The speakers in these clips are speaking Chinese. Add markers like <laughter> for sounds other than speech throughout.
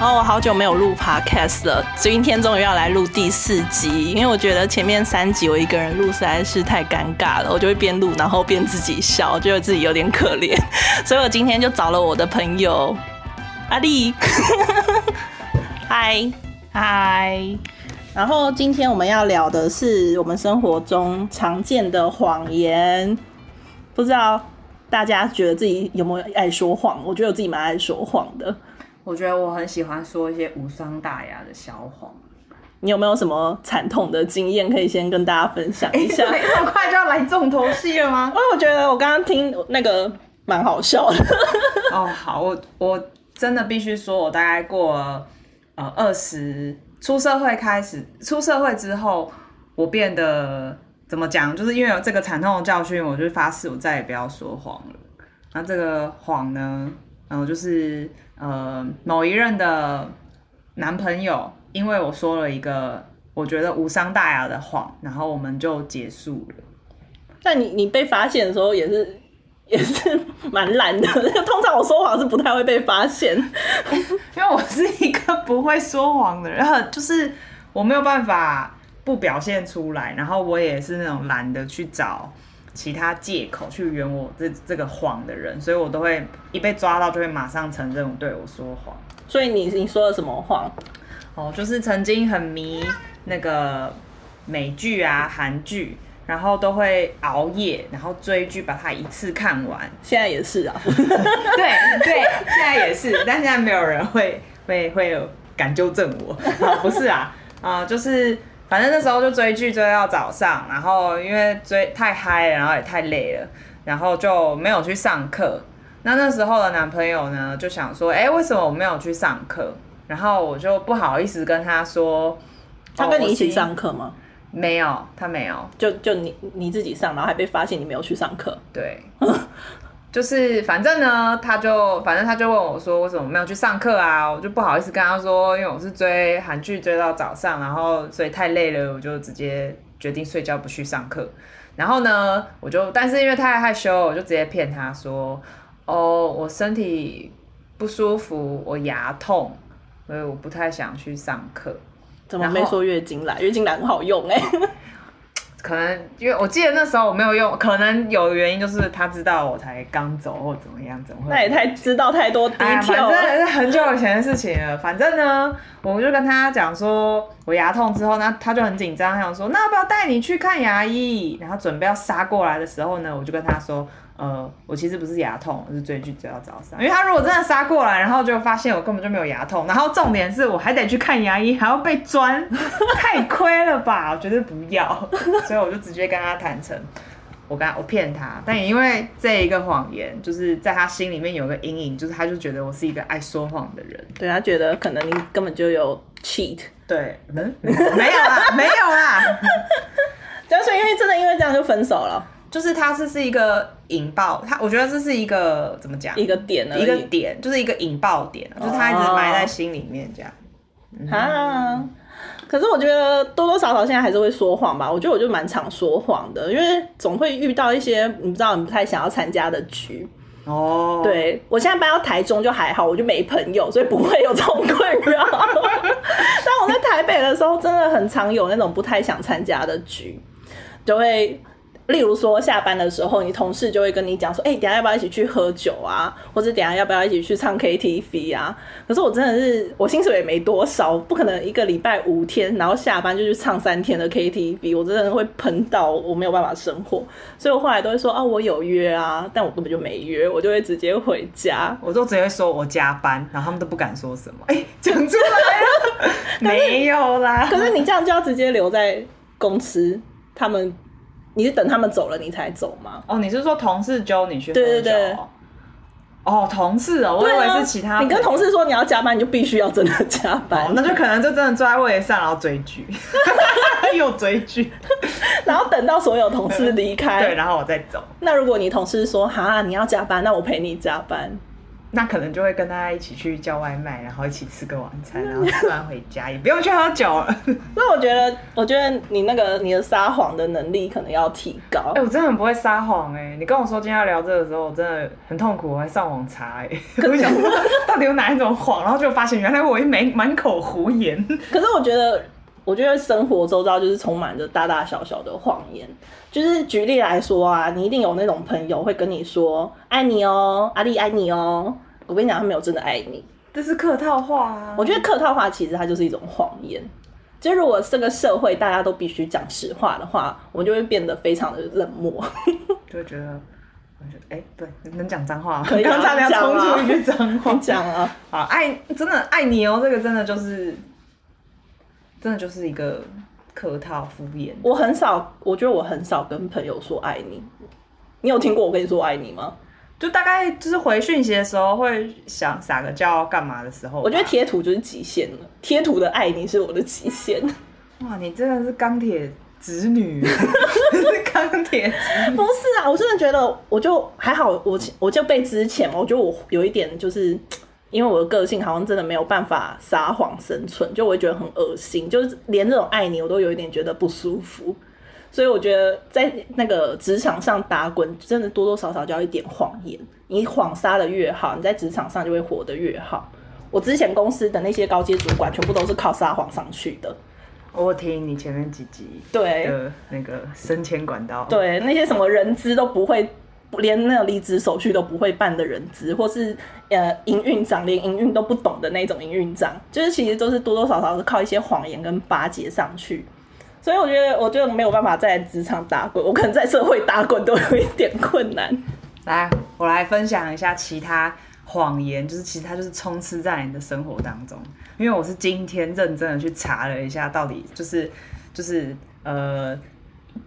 哦，我好久没有录 podcast 了，今天终于要来录第四集。因为我觉得前面三集我一个人录实在是太尴尬了，我就会边录然后边自己笑，觉得自己有点可怜。所以我今天就找了我的朋友阿丽，嗨嗨。然后今天我们要聊的是我们生活中常见的谎言，不知道大家觉得自己有没有爱说谎？我觉得我自己蛮爱说谎的。我觉得我很喜欢说一些无伤大雅的小谎。你有没有什么惨痛的经验可以先跟大家分享一下？<laughs> 这么快就要来重头戏了吗？<laughs> 因为我觉得我刚刚听那个蛮好笑的。哦，好，我我真的必须说，我大概过了呃二十出社会开始，出社会之后，我变得怎么讲？就是因为有这个惨痛的教训，我就发誓我再也不要说谎了。那这个谎呢，嗯，就是。呃，某一任的男朋友，因为我说了一个我觉得无伤大雅的谎，然后我们就结束了。但你你被发现的时候也是 <laughs> 也是蛮懒的，通常我说谎是不太会被发现，<laughs> 因为我是一个不会说谎的人，就是我没有办法不表现出来，然后我也是那种懒得去找。其他借口去圆我这这个谎的人，所以我都会一被抓到就会马上承认我对我说谎。所以你你说了什么谎？哦，就是曾经很迷那个美剧啊、韩剧，然后都会熬夜，然后追剧把它一次看完。现在也是啊，<laughs> 对对，现在也是，但现在没有人会会会有敢纠正我。不是啊，啊，就是。反正那时候就追剧追到早上，然后因为追太嗨，然后也太累了，然后就没有去上课。那那时候的男朋友呢，就想说，哎，为什么我没有去上课？然后我就不好意思跟他说，他跟你一起上课吗？没有，他没有，就就你你自己上，然后还被发现你没有去上课。对。<laughs> 就是反正呢，他就反正他就问我说，为什么没有去上课啊？我就不好意思跟他说，因为我是追韩剧追到早上，然后所以太累了，我就直接决定睡觉不去上课。然后呢，我就但是因为太害羞，我就直接骗他说，哦，我身体不舒服，我牙痛，所以我不太想去上课。怎么没说月经来？月经来很好用哎。<laughs> 可能因为我记得那时候我没有用，可能有原因就是他知道我才刚走或怎么样，怎么会？那也太知道太多低调，反正是很久以前的事情了。反正呢，我就跟他讲说我牙痛之后，那他就很紧张，他想说那要不要带你去看牙医？然后准备要杀过来的时候呢，我就跟他说。呃，我其实不是牙痛，我是追剧追到早上。因为他如果真的杀过来，然后就发现我根本就没有牙痛，然后重点是我还得去看牙医，还要被钻，<laughs> 太亏了吧？我绝对不要，<laughs> 所以我就直接跟他坦诚，我跟他我骗他，但也因为这一个谎言，就是在他心里面有个阴影，就是他就觉得我是一个爱说谎的人，对他觉得可能你根本就有 cheat，对，嗯，没有啦，没有啦，<laughs> 就是因为真的因为这样就分手了。就是它是是一个引爆，它我觉得这是一个怎么讲？一个点，一个点，就是一个引爆点，就是它一直埋在心里面这样。啊，可是我觉得多多少少现在还是会说谎吧。我觉得我就蛮常说谎的，因为总会遇到一些你不知道你不太想要参加的局。哦，对我现在搬到台中就还好，我就没朋友，所以不会有这种困扰。<laughs> 但我在台北的时候，真的很常有那种不太想参加的局，就会。例如说，下班的时候，你同事就会跟你讲说：“哎，等下要不要一起去喝酒啊？或者等下要不要一起去唱 KTV 啊？”可是我真的是，我薪水也没多少，不可能一个礼拜五天，然后下班就去唱三天的 KTV，我真的会喷到我没有办法生活。所以我后来都会说：“啊，我有约啊，但我根本就没约，我就会直接回家。”我就直接说我加班，然后他们都不敢说什么。<laughs> 哎，讲出来了，<laughs> 没有啦。可是你这样就要直接留在公司，他们。你是等他们走了你才走吗？哦，你是说同事揪你去喝酒？哦，同事哦，我以为是其他。你跟同事说你要加班，你就必须要真的加班，那就可能就真的坐在位上，然后追剧，<laughs> 又追剧，然后等到所有同事离开，对，然后我再走。那如果你同事说哈你要加班，那我陪你加班，那可能就会跟大家一起去叫外卖，然后一起吃个晚餐，然后吃完回家，也不用去喝酒了。<laughs> 那我觉得，我觉得你那个你的撒谎的能力可能要提高。哎，我真的很不会撒谎哎！你跟我说今天要聊这个的时候，我真的很痛苦，我还上网查哎，<laughs> 我想到底有哪一种谎，然后就发现原来我一没满口胡言。可是我觉得。我觉得生活周遭就是充满着大大小小的谎言。就是举例来说啊，你一定有那种朋友会跟你说“爱你哦，阿丽爱你哦”。我跟你讲，他没有真的爱你，这是客套话啊。我觉得客套话其实它就是一种谎言。就如果这个社会大家都必须讲实话的话，我们就会变得非常的冷漠，<laughs> 就会觉得，哎，对，能讲脏话，可以刚差点冲出一句脏话，<laughs> 讲啊，好爱，真的爱你哦，这个真的就是。真的就是一个客套敷衍。我很少，我觉得我很少跟朋友说爱你。你有听过我跟你说爱你吗？就大概就是回讯息的时候会想撒个娇干嘛的时候。我觉得贴图就是极限了，贴图的爱你是我的极限。哇，你真的是钢铁直女，<laughs> 钢铁直女。不是啊，我真的觉得我就还好，我我就被之前，我觉得我有一点就是。因为我的个性好像真的没有办法撒谎生存，就我会觉得很恶心，就是连这种爱你我都有一点觉得不舒服，所以我觉得在那个职场上打滚，真的多多少少就要一点谎言。你谎撒的越好，你在职场上就会活得越好。我之前公司的那些高阶主管，全部都是靠撒谎上去的。我听你前面几集对的那个升迁管道，对那些什么人资都不会。连那个离职手续都不会办的人资，或是呃营运长连营运都不懂的那种营运长，就是其实都是多多少少是靠一些谎言跟巴结上去。所以我觉得，我觉得没有办法在职场打滚，我可能在社会打滚都有一点困难。来，我来分享一下其他谎言，就是其实它就是充斥在你的生活当中。因为我是今天认真的去查了一下，到底就是就是呃。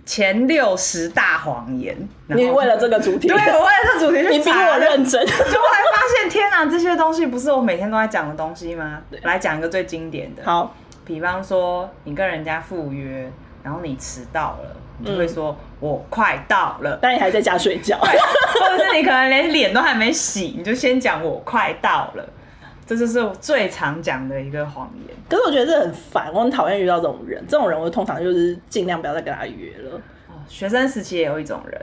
前六十大谎言，你为了这个主题，对我为了这个主题，<laughs> 你比我认真，就后来发现天哪，这些东西不是我每天都在讲的东西吗？来讲一个最经典的，好，比方说你跟人家赴约，然后你迟到了，你就会说我快到了，但你还在家睡觉，或者是你可能连脸都还没洗，你就先讲我快到了。这就是我最常讲的一个谎言，可是我觉得这很烦，我很讨厌遇到这种人。这种人我通常就是尽量不要再跟他约了。哦，学生时期也有一种人，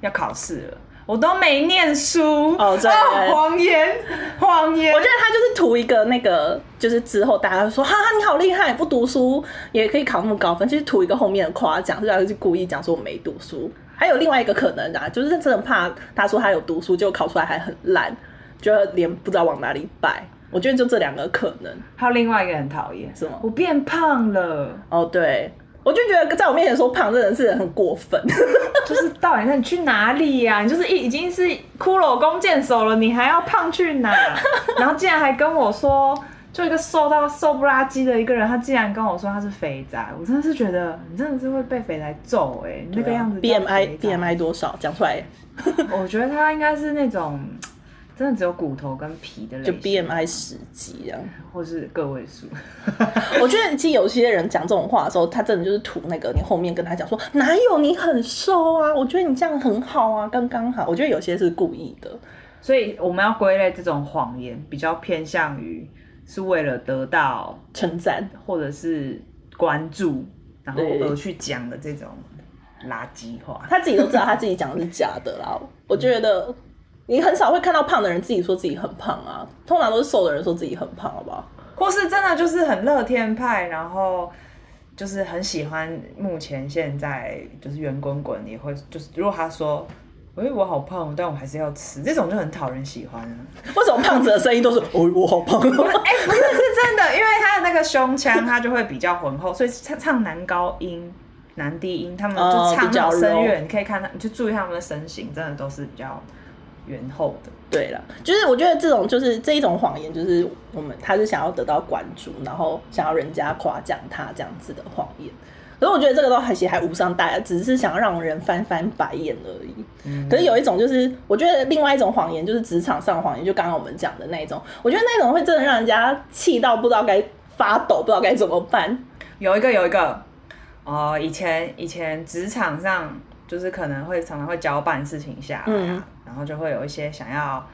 要考试了，我都没念书哦，对，谎言，谎言。我觉得他就是图一个那个，就是之后大家说，哈哈，你好厉害，不读书也可以考那么高分，其实图一个后面的夸奖，是是故意讲说我没读书。还有另外一个可能啊，就是真的怕他说他有读书，就考出来还很烂，就连不知道往哪里摆。我觉得就这两个可能，还有另外一个很讨厌，是吗？我变胖了。哦，对，我就觉得在我面前说胖，这人是很过分。<laughs> 就是到底你去哪里呀？你就是已已经是骷髅弓箭手了，你还要胖去哪？<laughs> 然后竟然还跟我说，就一个瘦到瘦不拉几的一个人，他竟然跟我说他是肥宅，我真的是觉得你真的是会被肥宅揍哎！那个样子，B M I B M I 多少？讲出来。<laughs> 我觉得他应该是那种。真的只有骨头跟皮的，就 B M I 十级这样，或是个位数。<laughs> 我觉得其实有些人讲这种话的时候，他真的就是图那个你后面跟他讲说哪有你很瘦啊，我觉得你这样很好啊，刚刚好。我觉得有些是故意的，所以我们要归类这种谎言，比较偏向于是为了得到称赞或者是关注，然后而去讲的这种垃圾话。他自己都知道他自己讲的是假的啦，我觉得。你很少会看到胖的人自己说自己很胖啊，通常都是瘦的人说自己很胖，好不好？或是真的就是很乐天派，然后就是很喜欢目前现在就是圆滚滚，也会就是如果他说，哎，我好胖，但我还是要吃，这种就很讨人喜欢啊。为什么胖子的声音都是哦，我好胖？<laughs> 哎，不是是真的，因为他的那个胸腔，他就会比较浑厚，所以唱唱男高音、男低音，他们就唱较声乐，你可以看他，你去注意他们的身形，真的都是比较。圆厚的，对了，就是我觉得这种就是这一种谎言，就是我们他是想要得到关注，然后想要人家夸奖他这样子的谎言。可是我觉得这个都还其实还无伤大雅，只是想要让人翻翻白眼而已。可是有一种就是，我觉得另外一种谎言就是职场上谎言，就刚刚我们讲的那种，我觉得那种会真的让人家气到不知道该发抖，不知道该怎么办。有一个有一个，哦，以前以前职场上就是可能会常常会交办事情下来。然后就会有一些想要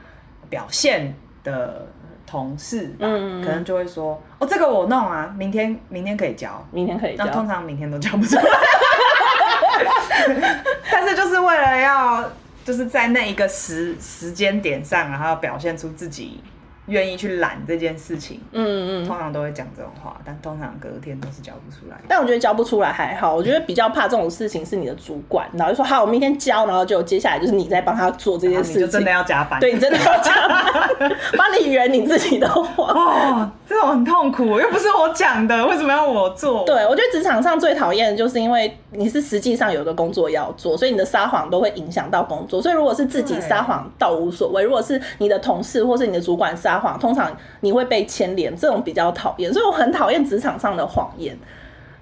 表现的同事，嗯，可能就会说，哦，这个我弄啊，明天明天可以交，明天可以交，那通常明天都交不出来，<laughs> 但是就是为了要就是在那一个时时间点上，然后表现出自己。愿意去揽这件事情，嗯嗯，通常都会讲这种话，但通常隔天都是交不出来。但我觉得交不出来还好，我觉得比较怕这种事情是你的主管，然后就说好，我明天交，然后就接下来就是你在帮他做这件事情，真的要加班，对你真的要加班，<laughs> 帮你圆你自己的谎。哦，这种很痛苦，又不是我讲的，为什么要我做？对，我觉得职场上最讨厌的就是因为你是实际上有一个工作要做，所以你的撒谎都会影响到工作。所以如果是自己撒谎倒无所谓，如果是你的同事或是你的主管撒。谎通常你会被牵连，这种比较讨厌，所以我很讨厌职场上的谎言。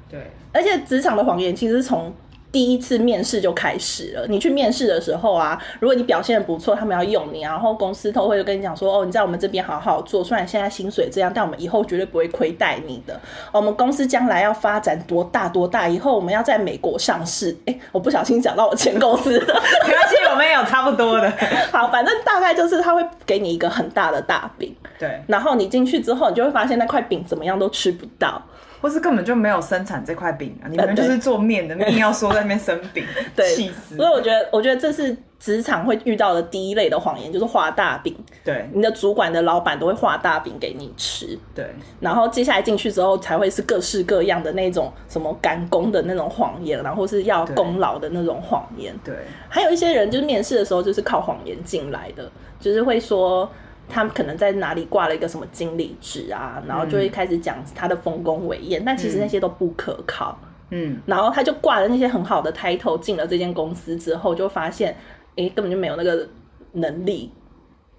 对，而且职场的谎言其实从。第一次面试就开始了。你去面试的时候啊，如果你表现的不错，他们要用你，然后公司都会跟你讲说：“哦，你在我们这边好好做，虽然现在薪水这样，但我们以后绝对不会亏待你的。我们公司将来要发展多大多大，以后我们要在美国上市。”哎，我不小心讲到我前公司的，没关系，我们也有差不多的。<laughs> 好，反正大概就是他会给你一个很大的大饼，对，然后你进去之后，你就会发现那块饼怎么样都吃不到。或是根本就没有生产这块饼啊！你们就是做面的，硬要说在那边生饼，<laughs> 气死！所以我觉得，我觉得这是职场会遇到的第一类的谎言，就是画大饼。对，你的主管的老板都会画大饼给你吃。对，然后接下来进去之后，才会是各式各样的那种什么赶工的那种谎言，然后是要功劳的那种谎言。对，还有一些人就是面试的时候就是靠谎言进来的，就是会说。他们可能在哪里挂了一个什么经理职啊，然后就会开始讲他的丰功伟业，但其实那些都不可靠。嗯，然后他就挂了那些很好的 title 进了这间公司之后，就发现，哎，根本就没有那个能力。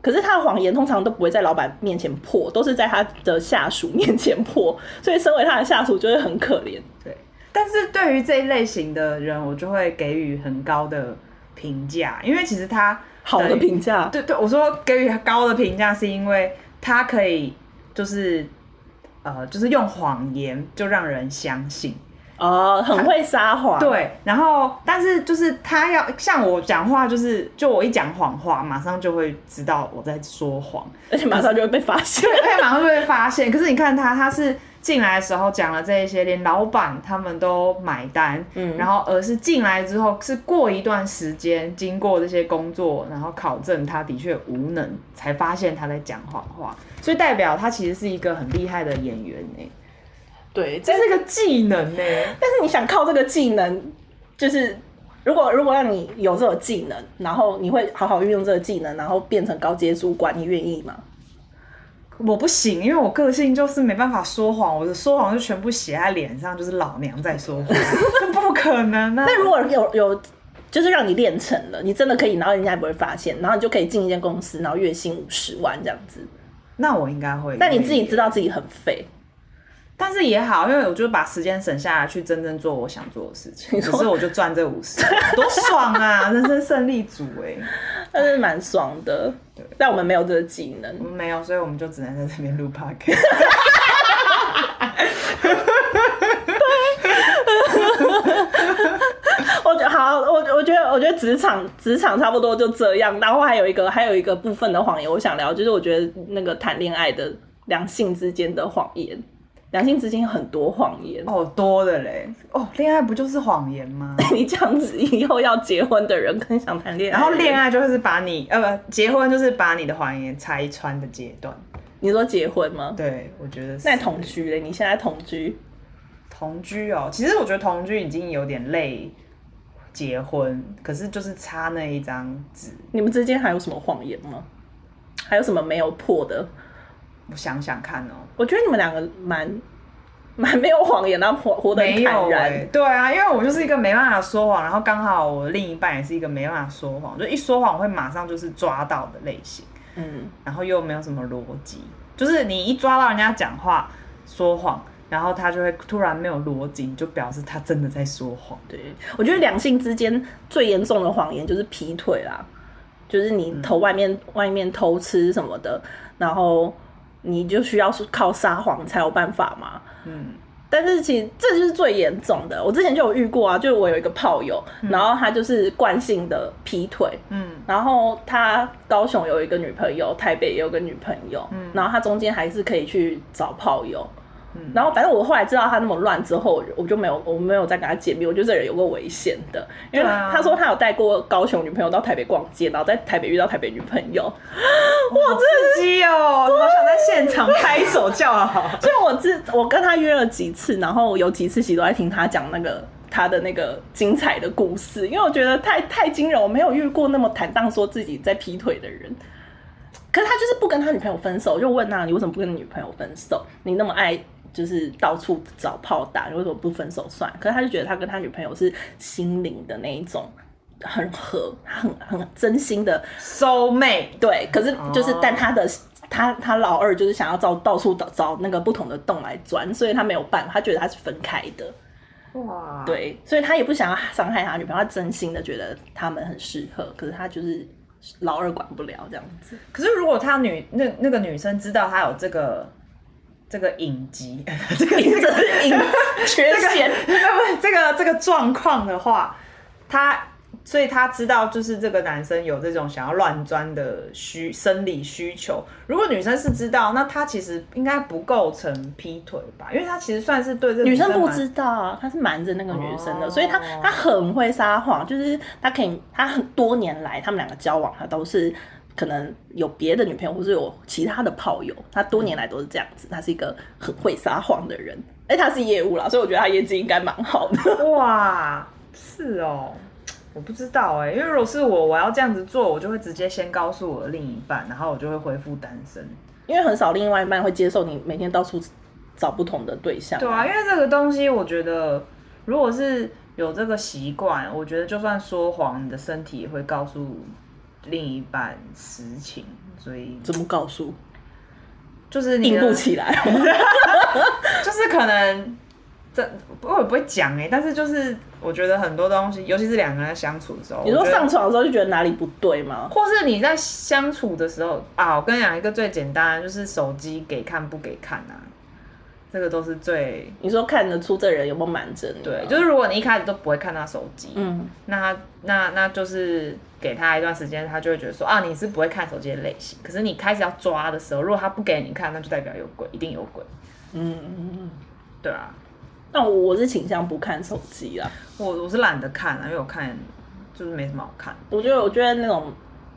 可是他的谎言通常都不会在老板面前破，都是在他的下属面前破，<laughs> 所以身为他的下属就会很可怜。对，但是对于这一类型的人，我就会给予很高的评价，因为其实他。好的评价，对对，我说给予高的评价，是因为他可以就是呃，就是用谎言就让人相信哦，很会撒谎。对，然后但是就是他要像我讲话，就是就我一讲谎话，马上就会知道我在说谎，而且马上就会被发现，对，而且马上就会发现。可是你看他，他是。进来的时候讲了这一些，连老板他们都买单，嗯，然后而是进来之后是过一段时间，经过这些工作，然后考证他的确无能，才发现他在讲谎话，所以代表他其实是一个很厉害的演员呢。对，这是个技能呢。但是你想靠这个技能，就是如果如果让你有这个技能，然后你会好好运用这个技能，然后变成高阶主管，你愿意吗？我不行，因为我个性就是没办法说谎，我的说谎就全部写在脸上，就是老娘在说谎，<laughs> 这不可能啊！那如果有有，就是让你练成了，你真的可以，然后人家也不会发现，然后你就可以进一间公司，然后月薪五十万这样子。那我应该会。那你自己知道自己很废，但是也好，因为我就把时间省下来去真正做我想做的事情，<laughs> 可是我就赚这五十，多爽啊！人生胜利组哎。但是蛮爽的，但我们没有这个技能，我们没有，所以我们就只能在这边录 podcast。<laughs> 我觉好，我我觉得，我觉得职场职场差不多就这样。然后还有一个，还有一个部分的谎言，我想聊，就是我觉得那个谈恋爱的两性之间的谎言。两性之间很多谎言哦，多的嘞哦，恋爱不就是谎言吗？<laughs> 你这样子以后要结婚的人更想谈恋爱，然后恋爱就是把你呃不结婚就是把你的谎言拆穿的阶段。你说结婚吗？对，我觉得是。那同居嘞？你现在同居？同居哦，其实我觉得同居已经有点累，结婚可是就是差那一张纸。你们之间还有什么谎言吗？还有什么没有破的？我想想看哦，我觉得你们两个蛮 <laughs> 蛮没有谎言，然后活活得坦然。对啊，因为我就是一个没办法说谎，然后刚好我另一半也是一个没办法说谎，就一说谎会马上就是抓到的类型。嗯，然后又没有什么逻辑，就是你一抓到人家讲话说谎，然后他就会突然没有逻辑，就表示他真的在说谎。对，我觉得两性之间最严重的谎言就是劈腿啦，就是你偷外面外面偷吃什么的，然后。你就需要是靠撒谎才有办法吗？嗯，但是其实这就是最严重的。我之前就有遇过啊，就是我有一个炮友，然后他就是惯性的劈腿，嗯，然后他高雄有一个女朋友，台北也有个女朋友，嗯，然后他中间还是可以去找炮友。然后反正我后来知道他那么乱之后，我就没有我没有再跟他见面。我觉得这人有个危险的，因为他说他有带过高雄女朋友到台北逛街，然后在台北遇到台北女朋友，哇，刺激哦！我想在现场拍手叫好。所以我自我跟他约了几次，然后有几次其实都在听他讲那个他的那个精彩的故事，因为我觉得太太惊人，我没有遇过那么坦荡说自己在劈腿的人。可是他就是不跟他女朋友分手，就问他你为什么不跟你女朋友分手？你那么爱。就是到处找炮打，为什么不分手算？可是他就觉得他跟他女朋友是心灵的那一种很合，很很真心的 soul mate。对，可是就是但他的他他老二就是想要找到处找找那个不同的洞来钻，所以他没有办法，他觉得他是分开的。哇，对，所以他也不想要伤害他女朋友，他真心的觉得他们很适合，可是他就是老二管不了这样子。可是如果他女那那个女生知道他有这个。这个隐疾，<laughs> 这个隐缺陷，不不，这个这个状况的话，他所以他知道，就是这个男生有这种想要乱钻的需生理需求。如果女生是知道，那他其实应该不构成劈腿吧？因为他其实算是对这女生不知道啊，他是瞒着那个女生的，所以他他很会撒谎，就是他可以，他很多年来他们两个交往，他都是。可能有别的女朋友，或是有其他的炮友，他多年来都是这样子。他是一个很会撒谎的人，哎，他是业务啦，所以我觉得他业绩应该蛮好的。哇，是哦，我不知道哎，因为如果是我，我要这样子做，我就会直接先告诉我的另一半，然后我就会恢复单身。因为很少另外一半会接受你每天到处找不同的对象。对啊，因为这个东西，我觉得如果是有这个习惯，我觉得就算说谎，你的身体也会告诉。另一半实情，所以怎么告诉？就是硬不起来，<laughs> 就是可能这我也不会讲哎，但是就是我觉得很多东西，尤其是两个人相处的时候，你说上床的时候就觉得哪里不对吗？或是你在相处的时候啊，我跟你讲一个最简单，就是手机给看不给看啊。这个都是最你说看得出这人有没有瞒着你？对，就是如果你一开始都不会看他手机，嗯，那那那就是给他一段时间，他就会觉得说啊，你是不会看手机的类型。可是你开始要抓的时候，如果他不给你看，那就代表有鬼，一定有鬼。嗯嗯嗯，对啊。那我是倾向不看手机啊，我我是懒得看啊，因为我看就是没什么好看。我觉得我觉得那种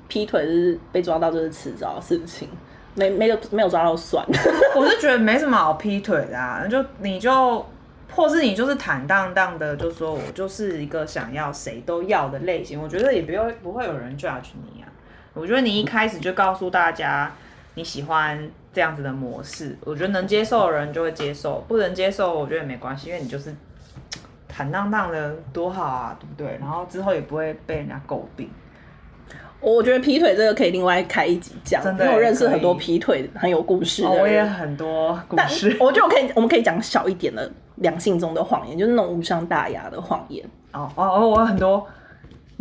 劈腿是被抓到就是迟早的事情。没没有没有抓到算，<laughs> 我是觉得没什么好劈腿的啊，就你就或是你就是坦荡荡的，就说我就是一个想要谁都要的类型，我觉得也不会不会有人 judge 你啊。我觉得你一开始就告诉大家你喜欢这样子的模式，我觉得能接受的人就会接受，不能接受我觉得也没关系，因为你就是坦荡荡的多好啊，对不对？然后之后也不会被人家诟病。我觉得劈腿这个可以另外开一集讲，因为我认识很多劈腿很有故事的人。我也很多故事。我觉得我可以，我们可以讲小一点的两性中的谎言，就是那种无伤大雅的谎言。哦哦哦，我很多。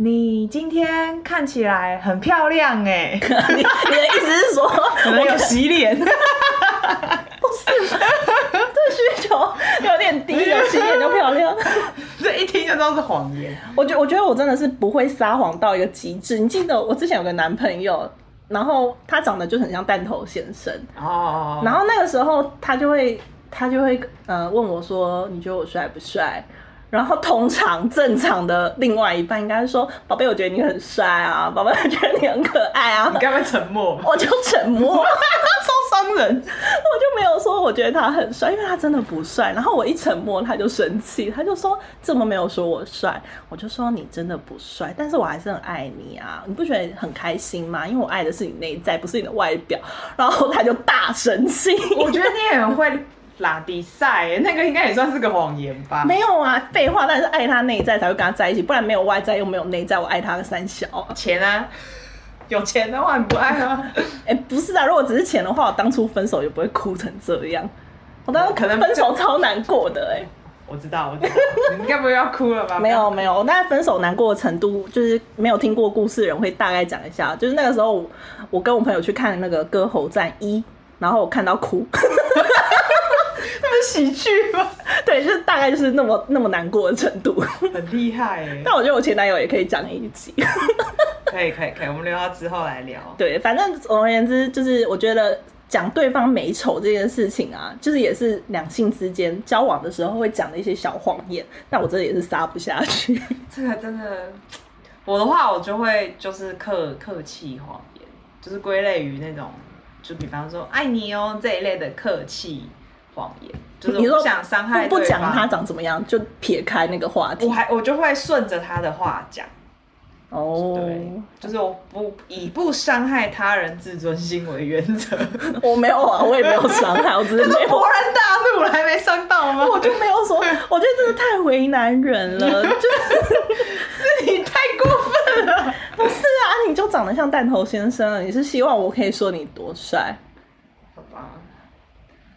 你今天看起来很漂亮哎，你 <laughs> 你的意思是说 <laughs> 可能有洗脸？不是，这需求有点低，有洗脸就漂亮。<laughs> 这一听就知道是谎言。我觉我觉得我真的是不会撒谎到一个极致。你记得我之前有个男朋友，然后他长得就很像弹头先生哦，然后那个时候他就会他就会呃问我说：“你觉得我帅不帅？”然后通常正常的另外一半应该是说：“宝贝，我觉得你很帅啊，宝贝，我觉得你很可爱啊。”你干嘛沉默？<laughs> 我就沉默，超伤人。我就没有说我觉得他很帅，因为他真的不帅。然后我一沉默，他就生气，他就说：“怎么没有说我帅？”我就说：“你真的不帅，但是我还是很爱你啊，你不觉得很开心吗？因为我爱的是你内在，不是你的外表。”然后他就大生气。我觉得你也很会。拉比赛，那个应该也算是个谎言吧？没有啊，废话，但是爱他内在才会跟他在一起，不然没有外在又没有内在，我爱他的三小钱啊，有钱的话你不爱啊？<laughs> 哎，不是啊，如果只是钱的话，我当初分手也不会哭成这样。我当时可能分手超难过的哎，我知道，我知道，你应该不会要哭了吧？没有没有，我大概分手难过的程度，就是没有听过故事的人会大概讲一下，就是那个时候我跟我朋友去看那个《歌喉战一》，然后我看到哭。那么喜剧吗？<laughs> 对，就是大概就是那么那么难过的程度，很厉害哎。<laughs> 但我觉得我前男友也可以讲一集，<laughs> 可以可以可以，我们留到之后来聊。对，反正总而言之，就是我觉得讲对方美丑这件事情啊，就是也是两性之间交往的时候会讲的一些小谎言，但我真的也是撒不下去。这个真的，我的话我就会就是客客气谎言，就是归类于那种。就比方说爱你哦这一类的客气谎言，<laughs> 就是不想伤害不讲他长怎么样，就撇开那个话题。我还我就会顺着他的话讲。哦，对，就是我不以不伤害他人自尊心为原则。<laughs> 我没有啊，我也没有伤害，<laughs> 我只是没有。勃然大怒了，还没伤到吗？我就没有说，我觉得真的太为难人了，就是你太过分了。不是啊，你就长得像弹头先生，你是希望我可以说你多帅？好吧，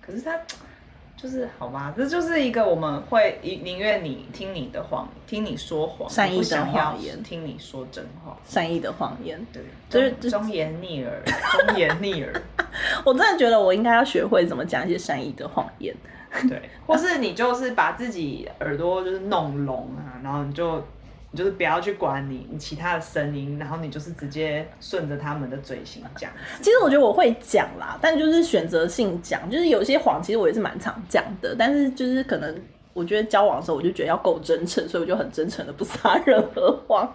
可是他。就是好吧，这就是一个我们会宁愿你听你的谎，听你说谎，善意的谎言，听你说真话，善意的谎言，对，就是忠言逆耳，忠言逆耳。<laughs> 我真的觉得我应该要学会怎么讲一些善意的谎言，对，或是你就是把自己耳朵就是弄聋啊，然后你就。你就是不要去管你你其他的声音，然后你就是直接顺着他们的嘴型讲。其实我觉得我会讲啦，但就是选择性讲，就是有些谎其实我也是蛮常讲的，但是就是可能我觉得交往的时候我就觉得要够真诚，所以我就很真诚的不撒任何谎。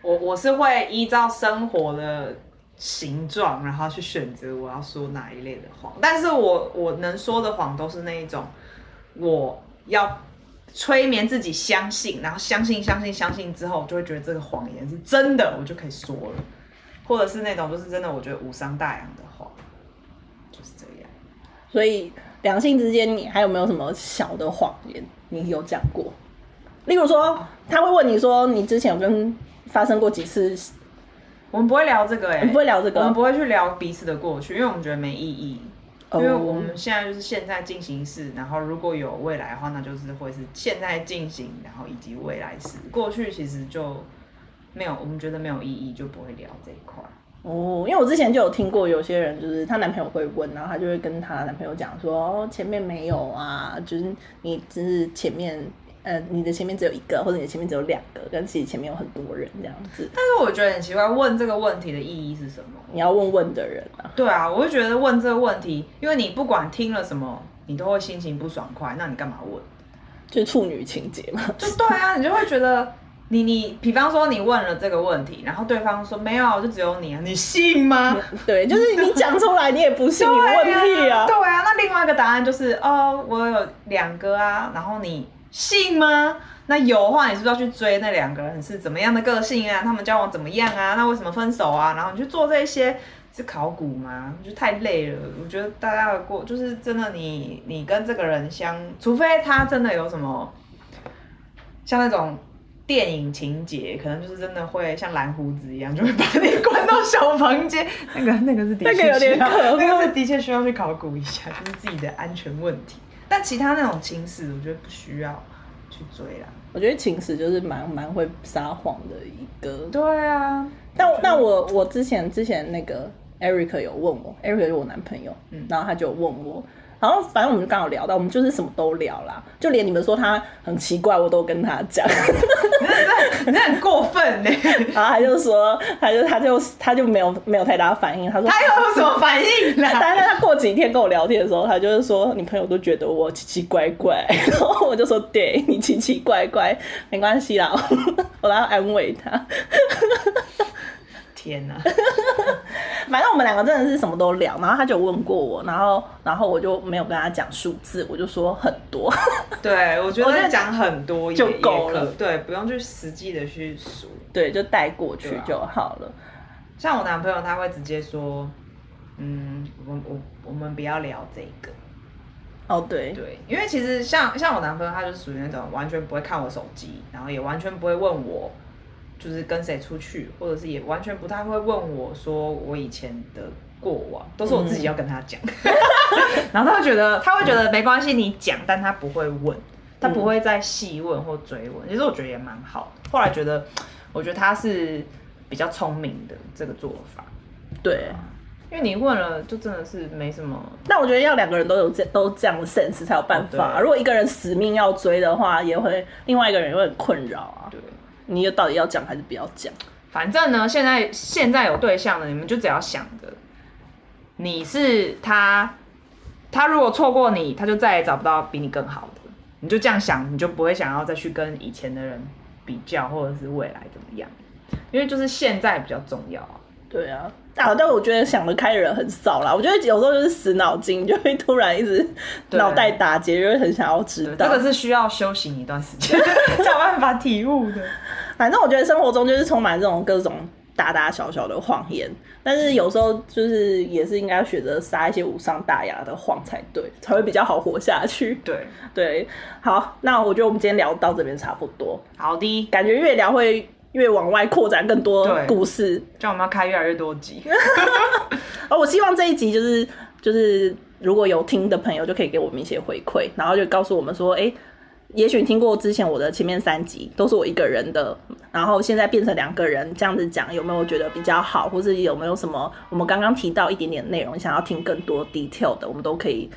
我我是会依照生活的形状，然后去选择我要说哪一类的谎，但是我我能说的谎都是那一种我要。催眠自己相信，然后相信相信相信之后，就会觉得这个谎言是真的，我就可以说了。或者是那种就是真的，我觉得无伤大雅的话，就是这样。所以两性之间，你还有没有什么小的谎言？你有讲过？例如说，他会问你说，你之前有跟发生过几次？我们不会聊这个，哎，不会聊这个，我们不会去聊彼此的过去，因为我们觉得没意义。因为我们现在就是现在进行式，然后如果有未来的话，那就是会是现在进行，然后以及未来式。过去其实就没有，我们觉得没有意义，就不会聊这一块。哦，因为我之前就有听过有些人，就是她男朋友会问，然后她就会跟她男朋友讲说：“哦，前面没有啊，就是你只是前面。”呃，你的前面只有一个，或者你的前面只有两个，但其实前面有很多人这样子。但是我觉得很奇怪，问这个问题的意义是什么？你要问问的人啊。对啊，我就觉得问这个问题，因为你不管听了什么，你都会心情不爽快，那你干嘛问？就是处女情节嘛。就对啊，你就会觉得你你，比方说你问了这个问题，然后对方说没有，就只有你啊，你信吗？<laughs> 对，就是你讲出来你也不信，你问屁啊。对啊，那另外一个答案就是哦，我有两个啊，然后你。信吗？那有的话，你是不是要去追那两个人是怎么样的个性啊？他们交往怎么样啊？那为什么分手啊？然后你去做这些是考古吗？就太累了。我觉得大家的过就是真的，你你跟这个人相，除非他真的有什么像那种电影情节，可能就是真的会像蓝胡子一样，就会把你关到小房间。那个那个是的确有点那个是的确需要去考古一下，就是自己的安全问题。但其他那种情史，我觉得不需要去追啦。我觉得情史就是蛮蛮会撒谎的一个。对啊，但那我我之前之前那个 Eric 有问我，Eric 是我男朋友，嗯，然后他就问我。然后反正我们就刚好聊到，我们就是什么都聊啦，就连你们说他很奇怪，我都跟他讲。你那很过分呢。<laughs> 然后他就说，他就他就他就没有没有太大反应。他说他有什么反应？<laughs> 但是他过几天跟我聊天的时候，他就是说，你朋友都觉得我奇奇怪怪。<laughs> 然后我就说，对你奇奇怪怪，没关系啦，我来安慰他。天哪！反正我们两个真的是什么都聊，然后他就问过我，然后然后我就没有跟他讲数字，我就说很多。<laughs> 对，我觉得讲很多就够了，对，不用去实际的去数，对，就带过去就好了。像我男朋友他会直接说，嗯，我我我们不要聊这个。哦，对对，因为其实像像我男朋友，他就属于那种完全不会看我手机，然后也完全不会问我。就是跟谁出去，或者是也完全不太会问我说我以前的过往，都是我自己要跟他讲。<laughs> 然后他会觉得，他会觉得没关系，你讲，但他不会问，他不会再细问或追问。其实我觉得也蛮好。后来觉得，我觉得他是比较聪明的这个做法。对，因为你问了，就真的是没什么。但我觉得要两个人都有这都这样的 sense 才有办法。如果一个人死命要追的话，也会另外一个人也会很困扰啊。对，你又到底要讲还是不要讲？反正呢，现在现在有对象了，你们就只要想着，你是他，他如果错过你，他就再也找不到比你更好的。你就这样想，你就不会想要再去跟以前的人比较，或者是未来怎么样？因为就是现在比较重要啊。对啊，啊，但我觉得想得开的人很少啦。我觉得有时候就是死脑筋，就会突然一直脑袋打结，就会很想要知道。这个是需要修行一段时间 <laughs> 才有办法体悟的。<laughs> 反正我觉得生活中就是充满这种各种大大小小的谎言，但是有时候就是也是应该选择撒一些无伤大雅的谎才对，才会比较好活下去。对对，好，那我觉得我们今天聊到这边差不多。好的，感觉越聊会。越往外扩展更多故事，叫我们要开越来越多集。而 <laughs> 我希望这一集就是就是，如果有听的朋友就可以给我们一些回馈，然后就告诉我们说，哎，也许听过之前我的前面三集都是我一个人的，然后现在变成两个人这样子讲，有没有觉得比较好，或是有没有什么我们刚刚提到一点点内容想要听更多 detail 的，我们都可以。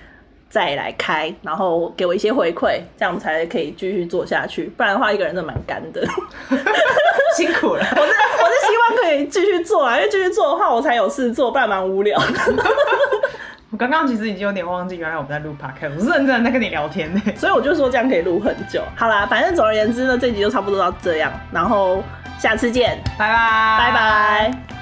再来开，然后给我一些回馈，这样才可以继续做下去。不然的话，一个人真的蛮干的，<laughs> <laughs> 辛苦了。我是我是希望可以继续做啊，因为继续做的话，我才有事做，不然蛮无聊。<laughs> 我刚刚其实已经有点忘记，原来我们在录 podcast，我是认真在跟你聊天呢。<laughs> 所以我就说这样可以录很久。好啦，反正总而言之呢，这集就差不多到这样，然后下次见，拜拜，拜拜。